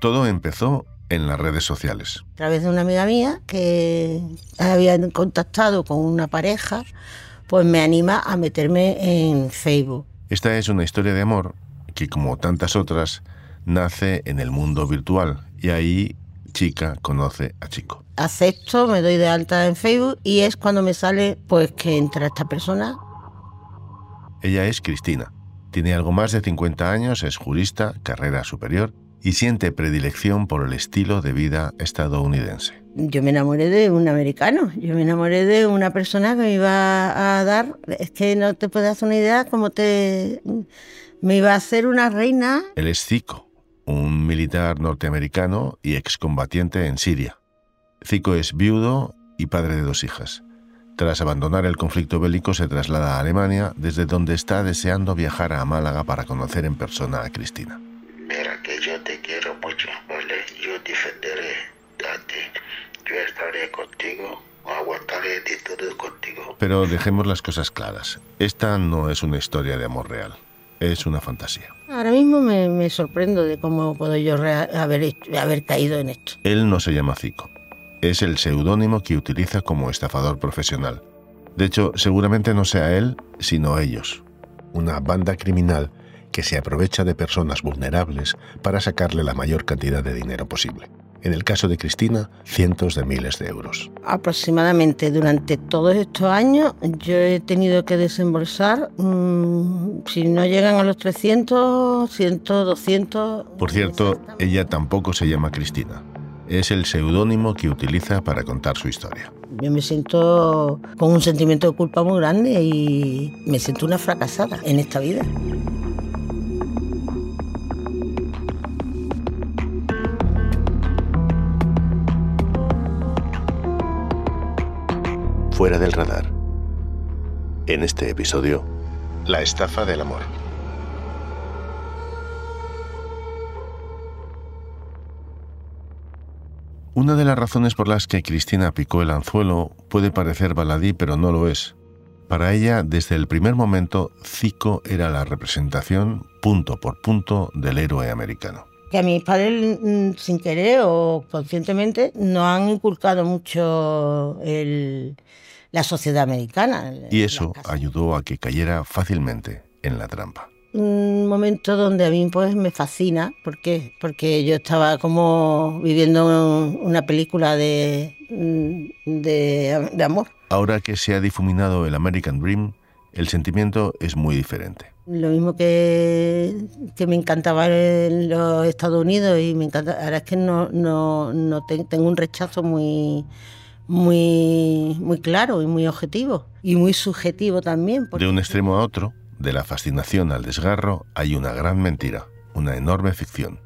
Todo empezó en las redes sociales. A través de una amiga mía que había contactado con una pareja, pues me anima a meterme en Facebook. Esta es una historia de amor que, como tantas otras, nace en el mundo virtual y ahí chica conoce a chico. Acepto, me doy de alta en Facebook y es cuando me sale pues que entra esta persona. Ella es Cristina. Tiene algo más de 50 años, es jurista, carrera superior y siente predilección por el estilo de vida estadounidense. Yo me enamoré de un americano, yo me enamoré de una persona que me iba a dar, es que no te puedes hacer una idea cómo te... me iba a hacer una reina. Él es Zico, un militar norteamericano y excombatiente en Siria. Zico es viudo y padre de dos hijas. Tras abandonar el conflicto bélico se traslada a Alemania, desde donde está deseando viajar a Málaga para conocer en persona a Cristina. Mira que yo te quiero mucho, ¿vale? Yo defenderé a ti. Yo estaré contigo, aguantaré de todo contigo. Pero dejemos las cosas claras. Esta no es una historia de amor real. Es una fantasía. Ahora mismo me, me sorprendo de cómo puedo yo haber, haber caído en esto. Él no se llama Zico. Es el seudónimo que utiliza como estafador profesional. De hecho, seguramente no sea él, sino ellos. Una banda criminal que se aprovecha de personas vulnerables para sacarle la mayor cantidad de dinero posible. En el caso de Cristina, cientos de miles de euros. Aproximadamente durante todos estos años yo he tenido que desembolsar, mm, si no llegan a los 300, 100, 200... Por cierto, ella tampoco se llama Cristina. Es el seudónimo que utiliza para contar su historia. Yo me siento con un sentimiento de culpa muy grande y me siento una fracasada en esta vida. Fuera del radar. En este episodio, la estafa del amor. Una de las razones por las que Cristina picó el anzuelo puede parecer baladí, pero no lo es. Para ella, desde el primer momento, Zico era la representación, punto por punto, del héroe americano. Que a mis padres, mm, sin querer o conscientemente, nos han inculcado mucho el- la sociedad americana. Y eso ayudó a que cayera fácilmente en la trampa. Un momento donde a mí pues me fascina. ¿Por qué? Porque yo estaba como viviendo una película de, mm, de, de amor. Ahora que se ha difuminado el American Dream, el sentimiento es muy diferente. Lo mismo que, que me encantaba en los Estados Unidos y me encanta. Ahora es que no, no, no te- tengo un rechazo muy, muy, muy claro y muy objetivo. Y muy subjetivo también. porque- De un extremo a otro, de la fascinación al desgarro, hay una gran mentira, una enorme ficción.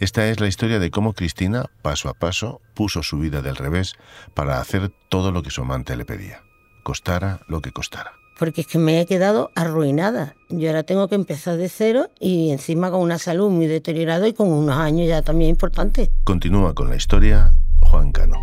Esta es la historia de cómo Cristina, paso a paso, puso su vida del revés para hacer todo lo que su amante le pedía, costara lo que costara. porque es que me he quedado arruinada. Yo ahora tengo que empezar de cero y encima con una salud muy deteriorada y con unos años ya también importantes. Continúa con la historia Juan Cano.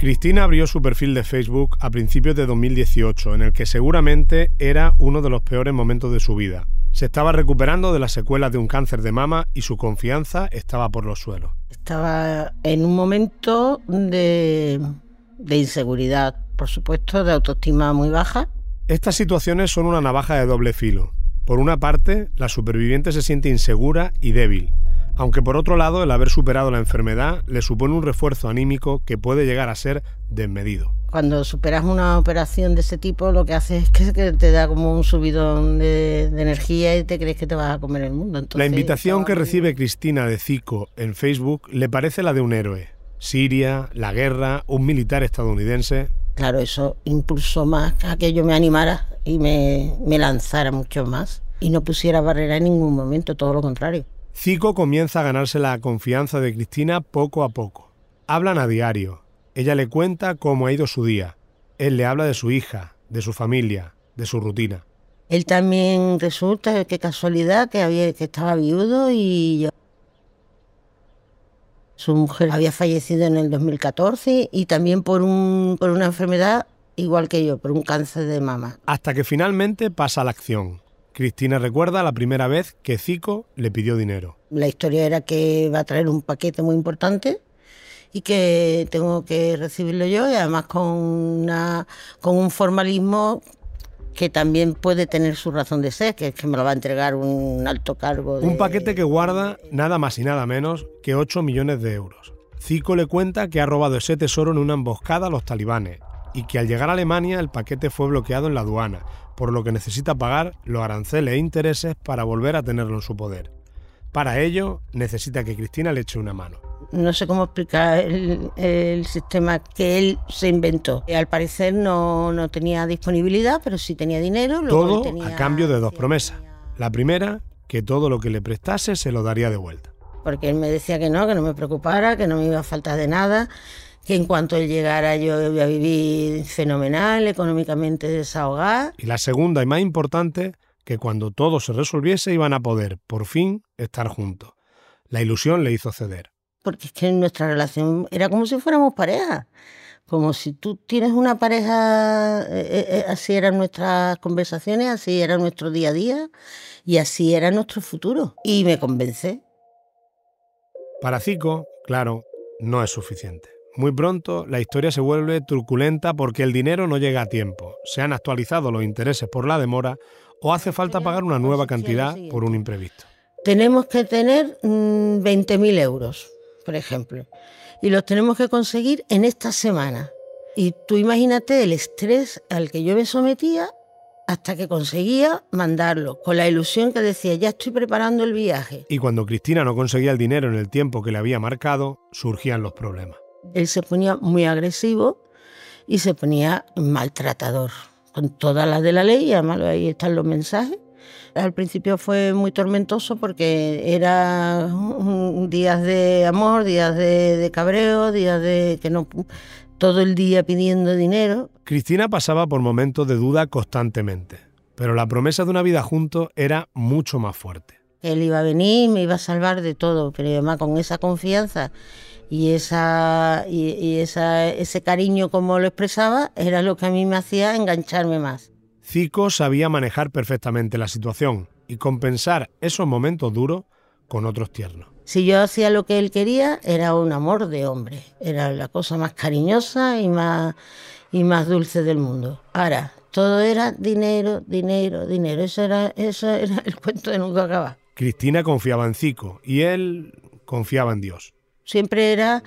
Cristina abrió su perfil de Facebook a principios de 2018, en el que seguramente era uno de los peores momentos de su vida. Se estaba recuperando de las secuelas de un cáncer de mama y su confianza estaba por los suelos. Estaba en un momento de, de inseguridad, por supuesto, de autoestima muy baja. Estas situaciones son una navaja de doble filo. Por una parte, la superviviente se siente insegura y débil, aunque por otro lado el haber superado la enfermedad le supone un refuerzo anímico que puede llegar a ser desmedido. Cuando superas una operación de ese tipo, lo que hace es que te da como un subidón de, de energía y te crees que te vas a comer el mundo. La Entonces, invitación que recibe Cristina de Zico en Facebook le parece la de un héroe. Siria, la guerra, un militar estadounidense. Claro, eso impulsó más a que yo me animara y me, me lanzara mucho más. Y no pusiera barrera en ningún momento, todo lo contrario. Zico comienza a ganarse la confianza de Cristina poco a poco. Hablan a diario. Ella le cuenta cómo ha ido su día. Él le habla de su hija, de su familia, de su rutina. Él también resulta, qué casualidad, que, había, que estaba viudo y yo- su mujer había fallecido en el 2014 y también por, un, por una enfermedad igual que yo, por un cáncer de mama. Hasta que finalmente pasa la acción. Cristina recuerda la primera vez que Zico le pidió dinero. La historia era que va a traer un paquete muy importante y que tengo que recibirlo yo y además con, una, con un formalismo que también puede tener su razón de ser, que es que me lo va a entregar un alto cargo. Un paquete que guarda nada más y nada menos que 8 millones de euros. Zico le cuenta que ha robado ese tesoro en una emboscada a los talibanes y que al llegar a Alemania el paquete fue bloqueado en la aduana, por lo que necesita pagar los aranceles e intereses para volver a tenerlo en su poder. Para ello, necesita que Cristina le eche una mano. No sé cómo explicar el, sistema que él se inventó. Al parecer no, no tenía disponibilidad, pero sí tenía dinero. Todo a cambio de dos promesas. La primera, que todo lo que le prestase se lo daría de vuelta. Porque él me decía que no, que no me preocupara, que no me iba a faltar de nada, que en cuanto él llegara yo iba a vivir fenomenal, económicamente desahogada. Y la segunda y más importante, que cuando todo se resolviese iban a poder, por fin, estar juntos. La ilusión le hizo ceder. Porque es que nuestra relación era como si fuéramos pareja. Como si tú tienes una pareja, eh, eh, eh, así eran nuestras conversaciones, así era nuestro día a día y así era nuestro futuro. Y me convence. Para Zico, claro, no es suficiente. Muy pronto la historia se vuelve truculenta porque el dinero no llega a tiempo, se han actualizado los intereses por la demora o hace falta pagar una nueva cantidad por un imprevisto. Tenemos que tener 20.000 mm, euros, por ejemplo, y los tenemos que conseguir en esta semana. Y tú imagínate el estrés al que yo me sometía hasta que conseguía mandarlo, con la ilusión que decía, ya estoy preparando el viaje. Y cuando Cristina no conseguía el dinero en el tiempo que le había marcado, surgían los problemas. Él se ponía muy agresivo y se ponía maltratador con todas las de la ley, y además ahí están los mensajes. Al principio fue muy tormentoso porque era días de amor, días de, cabreo, días de que no todo el día pidiendo dinero. Cristina pasaba por momentos de duda constantemente, pero la promesa de una vida juntos era mucho más fuerte. Él iba a venir, me iba a salvar de todo, pero además con esa confianza y, esa, y, esa, ese cariño como lo expresaba era lo que a mí me hacía engancharme más. Zico sabía manejar perfectamente la situación y compensar esos momentos duros con otros tiernos. Si yo hacía lo que él quería, era un amor de hombre, era la cosa más cariñosa y más, y más dulce del mundo. Ahora, todo era dinero, dinero, dinero. Eso era, eso era el cuento de nunca acabar. Cristina confiaba en Zico y él confiaba en Dios. Siempre era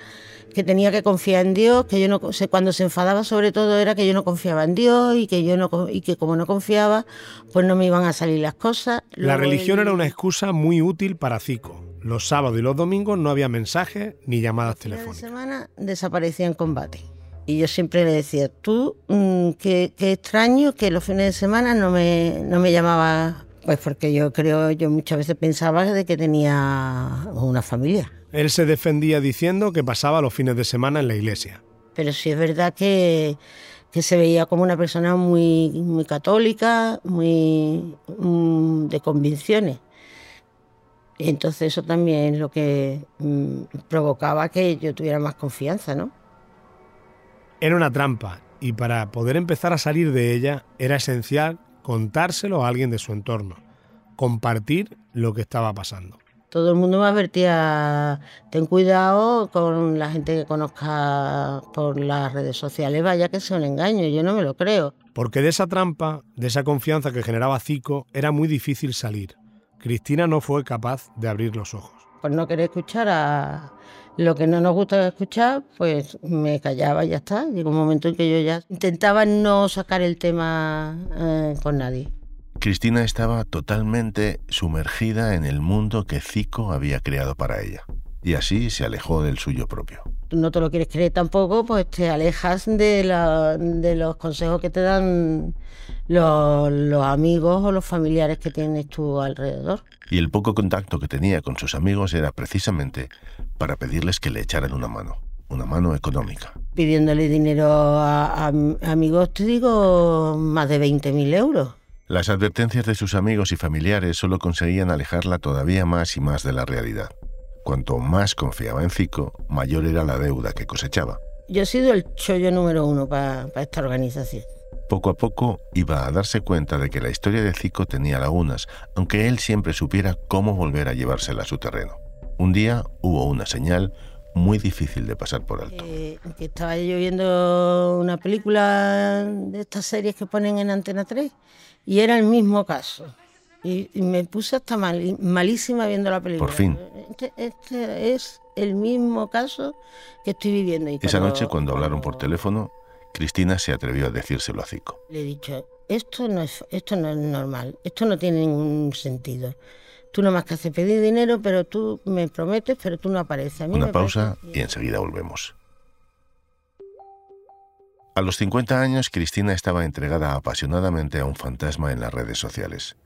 que tenía que confiar en Dios, que yo no cuando se enfadaba sobre todo era que yo no confiaba en Dios y que yo no y que como no confiaba, pues no me iban a salir las cosas. la religión era una excusa muy útil para Zico. Los sábados y los domingos no había mensajes ni llamadas telefónicas. La semana desaparecía en combate. Y yo siempre le decía, tú, mm, qué, extraño que los fines de semana no me, no me llamaba, pues porque yo creo, yo muchas veces pensaba de que tenía una familia. Él se defendía diciendo que pasaba los fines de semana en la iglesia. Pero sí es verdad que, se veía como una persona muy, muy católica, muy mm, de convicciones. Y entonces eso también es lo que mm, provocaba que yo tuviera más confianza, ¿no? Era una trampa y para poder empezar a salir de ella era esencial contárselo a alguien de su entorno, compartir lo que estaba pasando todo el mundo me advertía, ten cuidado con la gente que conozca por las redes sociales, vaya que sea un engaño, yo no me lo creo. Porque de esa trampa, de esa confianza que generaba Zico, era muy difícil salir. Cristina no fue capaz de abrir los ojos. Por no querer escuchar a lo que no nos gusta escuchar, pues me callaba y ya está. Llegó un momento en que yo ya intentaba no sacar el tema eh, con nadie. Cristina estaba totalmente sumergida en el mundo que Zico había creado para ella, y así se alejó del suyo propio. No te lo quieres creer tampoco, pues te alejas de, los consejos que te dan los, los amigos o los familiares que tienes tú alrededor. Y el poco contacto que tenía con sus amigos era precisamente para pedirles que le echaran una mano una mano económica. Pidiéndole dinero a, a amigos, te digo, más de 20.000 euros. Las advertencias de sus amigos y familiares solo conseguían alejarla todavía más y más de la realidad. Cuanto más confiaba en Zico, mayor era la deuda que cosechaba. Yo he sido el chollo número uno para esta organización. Poco a poco iba a darse cuenta de que la historia de Zico tenía lagunas, aunque él siempre supiera cómo volver a llevársela a su terreno. Un día hubo una señal muy difícil de pasar por alto. Eh, que estaba yo viendo una película de estas series que ponen en Antena 3 y era el mismo caso. Y, y me puse hasta mal, malísima viendo la película. Por fin. Este, este es el mismo caso que estoy viviendo. Y Esa cuando- noche, cuando hablaron por teléfono, Cristina se atrevió a decírselo a Zico. Le he dicho, esto no es, esto no es normal, esto no tiene ningún sentido. Tú no más que haces pedir dinero, pero tú me prometes, pero tú no apareces. A mí Una me pausa parece- y enseguida volvemos. A los 50 años, Cristina estaba entregada apasionadamente a un fantasma en las redes sociales,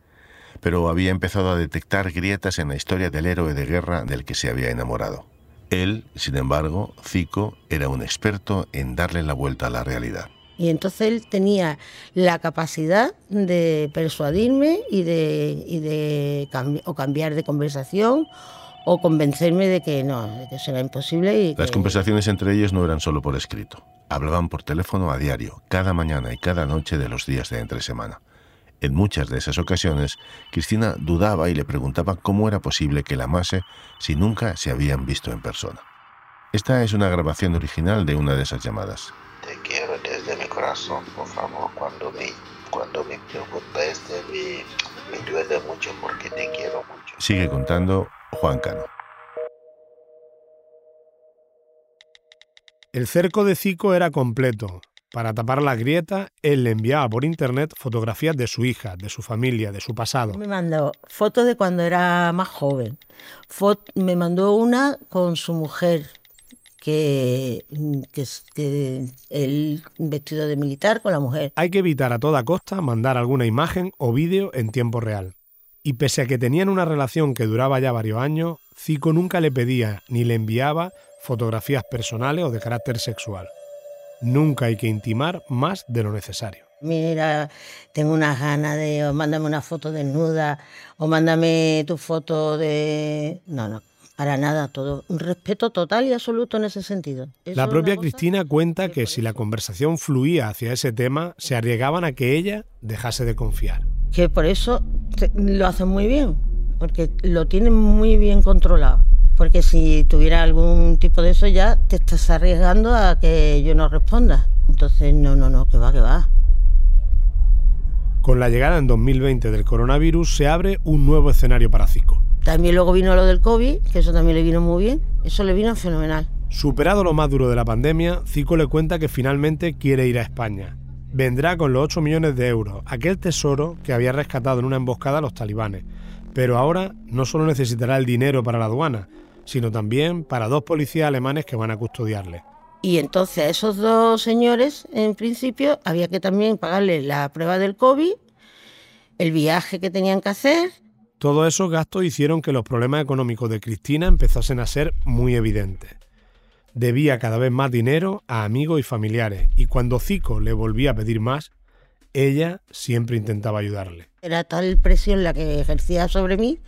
pero había empezado a detectar grietas en la historia del héroe de guerra del que se había enamorado. Él, sin embargo, Zico, era un experto en darle la vuelta a la realidad. Y entonces él tenía la capacidad de persuadirme y de, y de cambi- o cambiar de conversación o convencerme de que no, de que eso era imposible. Y Las que- conversaciones entre ellos no eran solo por escrito. Hablaban por teléfono a diario, cada mañana y cada noche de los días de entre semana. En muchas de esas ocasiones, Cristina dudaba y le preguntaba cómo era posible que la amase si nunca se habían visto en persona. Esta es una grabación original de una de esas llamadas. Te quiero desde mi corazón, por favor, cuando me, cuando me preguntas de mí, me duele mucho porque te quiero mucho. Sigue contando Juan Cano. El cerco de Zico era completo. Para tapar la grieta, él le enviaba por internet fotografías de su hija, de su familia, de su pasado. Me mandó fotos de cuando era más joven. Fot- me mandó una con su mujer, que, que, que él vestido de militar con la mujer. Hay que evitar a toda costa mandar alguna imagen o vídeo en tiempo real. Y pese a que tenían una relación que duraba ya varios años, Zico nunca le pedía ni le enviaba fotografías personales o de carácter sexual. Nunca hay que intimar más de lo necesario. Mira, tengo unas ganas de, o mándame una foto desnuda, o mándame tu foto de... No, no, para nada, todo. Un respeto total y absoluto en ese sentido. Eso La propia Cristina cuenta que si la conversación fluía hacia ese tema, se arriesgaban a que ella dejase de confiar. Que por eso lo hacen muy bien, porque lo tienen muy bien controlado. Porque si tuviera algún tipo de eso ya te estás arriesgando a que yo no responda. Entonces, no, no, no, que va, que va. Con la llegada en 2020 del coronavirus se abre un nuevo escenario para Zico. También luego vino lo del COVID, que eso también le vino muy bien. Eso le vino fenomenal. Superado lo más duro de la pandemia, Zico le cuenta que finalmente quiere ir a España. Vendrá con los 8 millones de euros, aquel tesoro que había rescatado en una emboscada a los talibanes. Pero ahora no solo necesitará el dinero para la aduana, sino también para dos policías alemanes que van a custodiarle. Y entonces a esos dos señores, en principio, había que también pagarles la prueba del COVID, el viaje que tenían que hacer. Todos esos gastos hicieron que los problemas económicos de Cristina empezasen a ser muy evidentes. Debía cada vez más dinero a amigos y familiares, y cuando Zico le volvía a pedir más, ella siempre intentaba ayudarle. Era tal presión la que ejercía sobre mí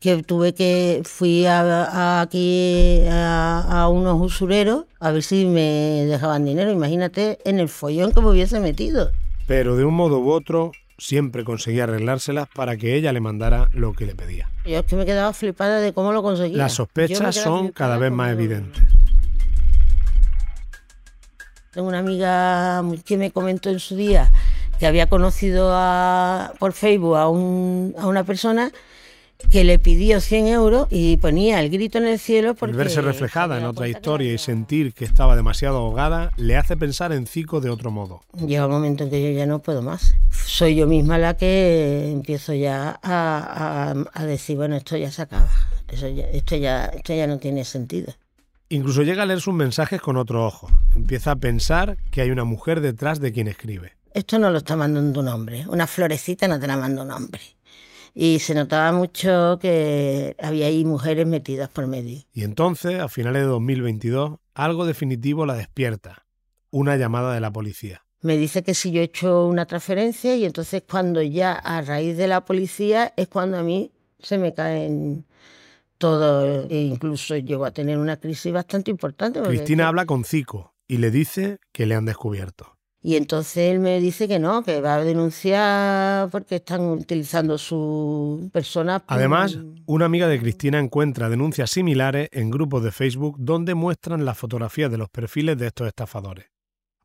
que tuve que fui a, a- aquí a, a unos usureros a ver si me dejaban dinero. Imagínate en el follón que me hubiese metido. Pero de un modo u otro, siempre conseguía arreglárselas para que ella le mandara lo que le pedía. Yo es que me quedaba flipada de cómo lo conseguía. Las sospechas son cada vez más evidentes. Tengo una amiga que me comentó en su día que había conocido a- por Facebook a, un- a una persona que le pidió 100 euros y ponía el grito en el cielo porque... El verse reflejada en otra historia y sentir que estaba demasiado ahogada le hace pensar en Zico de otro modo. Llega un momento en que yo ya no puedo más. Soy yo misma la que empiezo ya a, a- a decir, bueno, esto ya se acaba. Eso ya- esto, ya, esto ya no tiene sentido. Incluso llega a leer sus mensajes con otro ojo. Empieza a pensar que hay una mujer detrás de quien escribe. Esto no lo está mandando un hombre. Una florecita no te la manda un hombre. Y se notaba mucho que había ahí mujeres metidas por medio. Y entonces, a finales de 2022, algo definitivo la despierta. Una llamada de la policía. Me dice que si yo he hecho una transferencia y entonces cuando ya a raíz de la policía es cuando a mí se me caen todo e incluso llego a tener una crisis bastante importante. Cristina habla con Zico y le dice que le han descubierto. Y entonces él me dice que no, que va a denunciar porque están utilizando su persona. Además, una amiga de Cristina encuentra denuncias similares en grupos de Facebook donde muestran las fotografías de los perfiles de estos estafadores.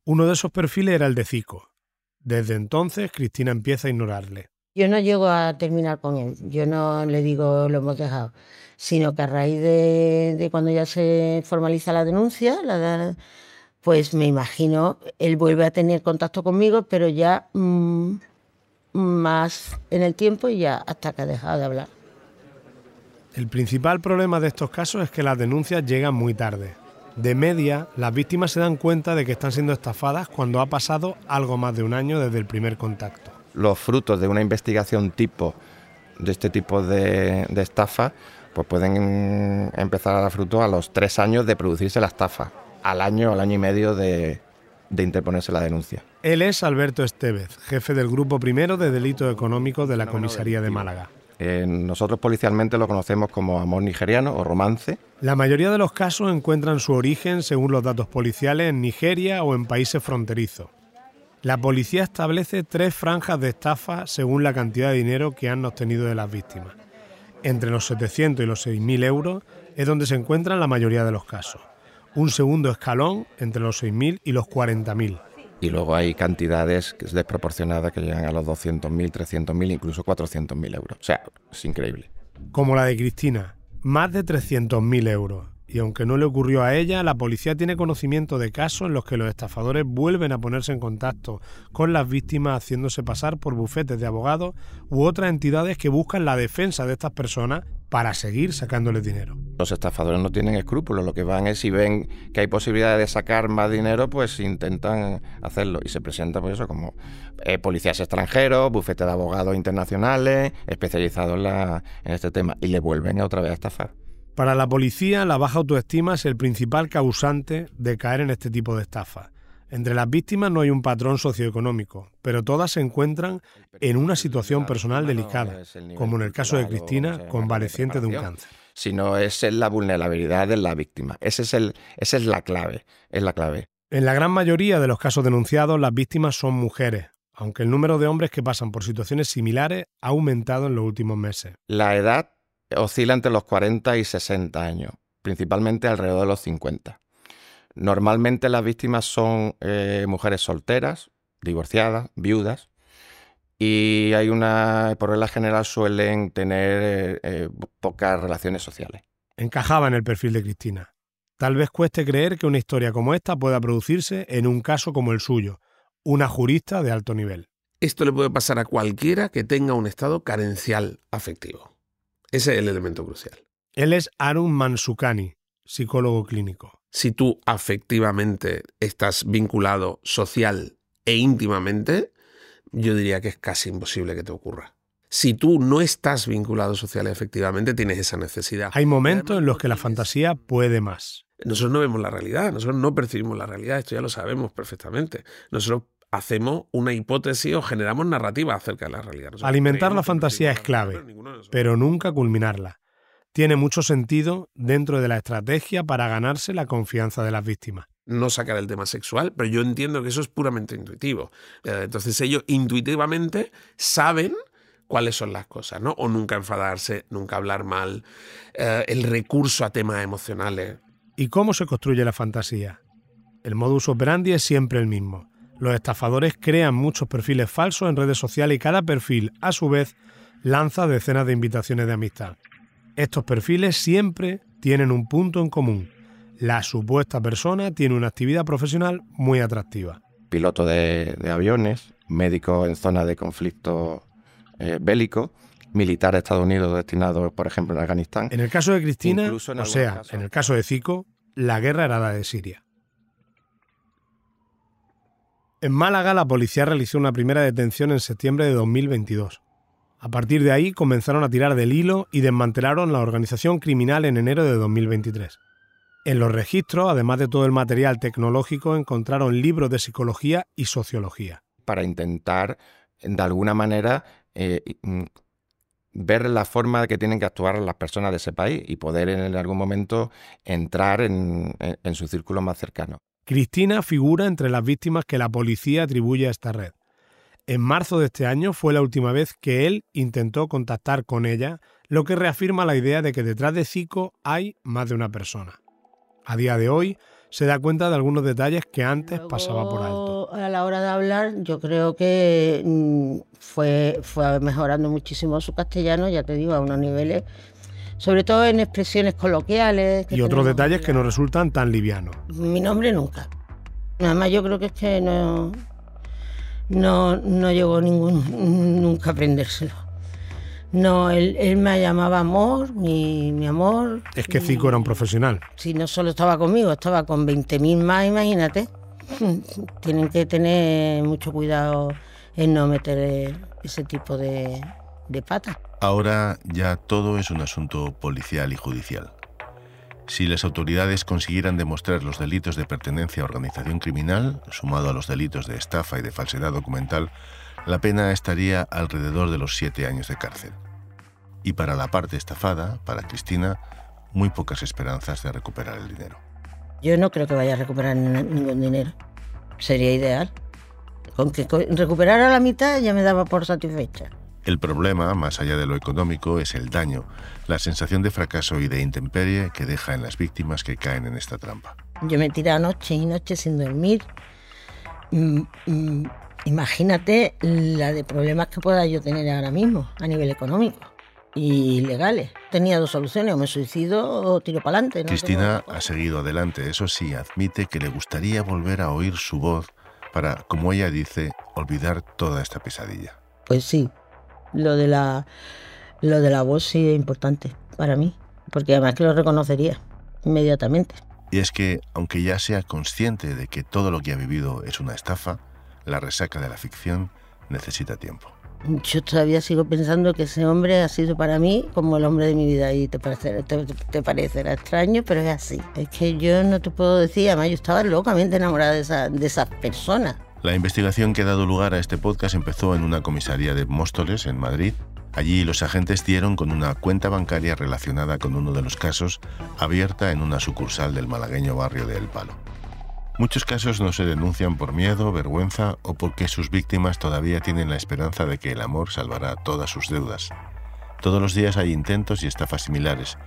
Uno de esos perfiles era el de Zico. Desde entonces, Cristina empieza a ignorarle. Yo no llego a terminar con él, yo no le digo lo hemos dejado, sino que a raíz de, cuando ya se formaliza la denuncia, la, pues me imagino, él vuelve a tener contacto conmigo, pero ya mm, más en el tiempo y ya hasta que ha dejado de hablar. El principal problema de estos casos es que las denuncias llegan muy tarde. De media, las víctimas se dan cuenta de que están siendo estafadas cuando ha pasado algo más de un año desde el primer contacto. Los frutos de una investigación tipo de este tipo de, de estafa pues pueden empezar a dar fruto a los tres años de producirse la estafa al año, al año y medio de, interponerse la denuncia. Él es Alberto Estevez, jefe del Grupo Primero de Delitos Económicos de la Comisaría de Málaga. Eh, nosotros policialmente lo conocemos como amor nigeriano o romance. La mayoría de los casos encuentran su origen, según los datos policiales, en Nigeria o en países fronterizos. La policía establece tres franjas de estafa según la cantidad de dinero que han obtenido de las víctimas. Entre los 700 y los 6.000 euros es donde se encuentran la mayoría de los casos un segundo escalón entre los 6.000 y los 40.000. Y luego hay cantidades desproporcionadas que llegan a los 200.000, 300.000, incluso 400.000 euros. O sea, es increíble. Como la de Cristina, más de 300.000 euros. Y aunque no le ocurrió a ella, la policía tiene conocimiento de casos en los que los estafadores vuelven a ponerse en contacto con las víctimas haciéndose pasar por bufetes de abogados u otras entidades que buscan la defensa de estas personas para seguir sacándoles dinero. Los estafadores no tienen escrúpulos, lo que van es si ven que hay posibilidad de sacar más dinero, pues intentan hacerlo y se presentan por pues eso como eh, policías extranjeros, bufetes de abogados internacionales especializados en, este tema y le vuelven a otra vez a estafar. Para la policía, la baja autoestima es el principal causante de caer en este tipo de estafa. Entre las víctimas no hay un patrón socioeconómico, pero todas se encuentran en una situación personal delicada, como en el caso de Cristina, convaleciente de un cáncer. Sino es la vulnerabilidad de la víctima. Ese es el, esa es la clave, es la clave. En la gran mayoría de los casos denunciados, las víctimas son mujeres, aunque el número de hombres que pasan por situaciones similares ha aumentado en los últimos meses. La edad oscila entre los 40 y 60 años, principalmente alrededor de los 50. Normalmente las víctimas son eh, mujeres solteras, divorciadas, viudas, y hay una, por regla general suelen tener eh, eh, pocas relaciones sociales. Encajaba en el perfil de Cristina. Tal vez cueste creer que una historia como esta pueda producirse en un caso como el suyo, una jurista de alto nivel. Esto le puede pasar a cualquiera que tenga un estado carencial afectivo. Ese es el elemento crucial. Él es Arun Mansukani, psicólogo clínico. Si tú afectivamente estás vinculado social e íntimamente, yo diría que es casi imposible que te ocurra. Si tú no estás vinculado social y efectivamente, tienes esa necesidad. Hay momentos en los que la fantasía puede más. Nosotros no vemos la realidad, nosotros no percibimos la realidad, esto ya lo sabemos perfectamente. Nosotros hacemos una hipótesis o generamos narrativa acerca de la realidad. Alimentar la fantasía es clave, pero nunca culminarla. Tiene mucho sentido dentro de la estrategia para ganarse la confianza de las víctimas. No sacar el tema sexual, pero yo entiendo que eso es puramente intuitivo. Eh, entonces ellos intuitivamente saben cuáles son las cosas, ¿no? O nunca enfadarse, nunca hablar mal, eh, el recurso a temas emocionales. ¿Y cómo se construye la fantasía? El modus operandi es siempre el mismo. Los estafadores crean muchos perfiles falsos en redes sociales y cada perfil, a su vez, lanza decenas de invitaciones de amistad. Estos perfiles siempre tienen un punto en común. La supuesta persona tiene una actividad profesional muy atractiva. Piloto de, aviones, médico en zona de conflicto eh, bélico, militar de Estados Unidos destinado, por ejemplo, en Afganistán. En el caso de Cristina, o sea, en el caso de Zico, la guerra era la de Siria. En Málaga, la policía realizó una primera detención en septiembre de 2022. A partir de ahí comenzaron a tirar del hilo y desmantelaron la organización criminal en enero de 2023. En los registros, además de todo el material tecnológico, encontraron libros de psicología y sociología. Para intentar, de alguna manera, eh, mm, ver la forma que tienen que actuar las personas de ese país y poder en algún momento entrar en su círculo más cercano. Cristina figura entre las víctimas que la policía atribuye a esta red. En marzo de este año fue la última vez que él intentó contactar con ella, lo que reafirma la idea de que detrás de Zico hay más de una persona. A día de hoy se da cuenta de algunos detalles que antes pasaba por alto. A la hora de hablar, yo creo que mm, fue, fue mejorando muchísimo su castellano, ya te digo, a unos niveles, sobre todo en expresiones coloquiales. Y otros detalles que no resultan tan livianos. Mi nombre nunca. Además, yo creo que es que no, no, no llegó ningún, nunca a aprendérselo. No, él, me llamaba amor, mi, mi amor. Es que Zico era un profesional. Si no solo estaba conmigo, estaba con 20.000 más, imagínate. Tienen que tener mucho cuidado en no meter ese tipo de, de patas. Ahora ya todo es un asunto policial y judicial. Si las autoridades consiguieran demostrar los delitos de pertenencia a organización criminal, sumado a los delitos de estafa y de falsedad documental, la pena estaría alrededor de los siete años de cárcel. Y para la parte estafada, para Cristina, muy pocas esperanzas de recuperar el dinero. Yo no creo que vaya a recuperar ningún dinero. Sería ideal. Con que recuperara la mitad ya me daba por satisfecha. El problema, más allá de lo económico, es el daño, la sensación de fracaso y de intemperie que deja en las víctimas que caen en esta trampa. Yo me tiré noche y noche sin dormir. Mm, mm, Imagínate la de problemas que pueda yo tener ahora mismo a nivel económico y legales. Tenía dos soluciones, o me suicido o tiro para adelante. Cristina ha seguido adelante, eso sí, admite que le gustaría volver a oír su voz para, como ella dice, olvidar toda esta pesadilla. Pues sí, lo de la, lo de la voz sí es importante para mí, porque además que lo reconocería inmediatamente. Y es que, aunque ya sea consciente de que todo lo que ha vivido es una estafa, la resaca de la ficción necesita tiempo. Yo todavía sigo pensando que ese hombre ha sido para mí como el hombre de mi vida y te, parecerá extraño, pero es así. Es que yo no te puedo decir, además yo estaba locamente enamorada de esa, de esa persona. La investigación que ha dado lugar a este podcast empezó en una comisaría de Móstoles, en Madrid. Allí los agentes dieron con una cuenta bancaria relacionada con uno de los casos, abierta en una sucursal del malagueño barrio de El Palo. Muchos casos no se denuncian por miedo, vergüenza o porque sus víctimas todavía tienen la esperanza de que el amor salvará todas sus deudas. Todos los días hay intentos y estafas similares,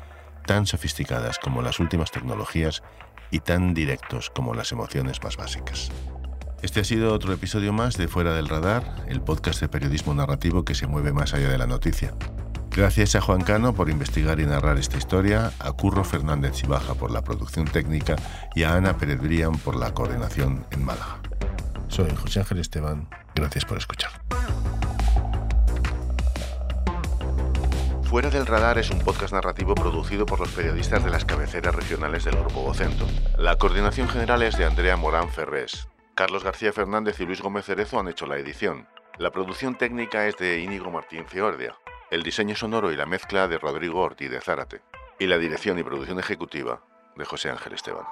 tan sofisticadas como las últimas tecnologías y tan directos como las emociones más básicas. Este ha sido otro episodio más de Fuera del Radar, el podcast de periodismo narrativo que se mueve más allá de la noticia. Gracias a Juan Cano por investigar y narrar esta historia, a Curro Fernández Baja por la producción técnica y a Ana Pérez Brian por la coordinación en Málaga. Soy José Ángel Esteban, gracias por escuchar. Fuera del Radar es un podcast narrativo producido por los periodistas de las cabeceras regionales del Grupo Vocento. La coordinación general es de Andrea Morán Ferrés. Carlos García Fernández y Luis Gómez Cerezo han hecho la edición. La producción técnica es de Íñigo Martín Fiordia el diseño sonoro y la mezcla de Rodrigo Ortiz de Zárate, y la dirección y producción ejecutiva de José Ángel Esteban.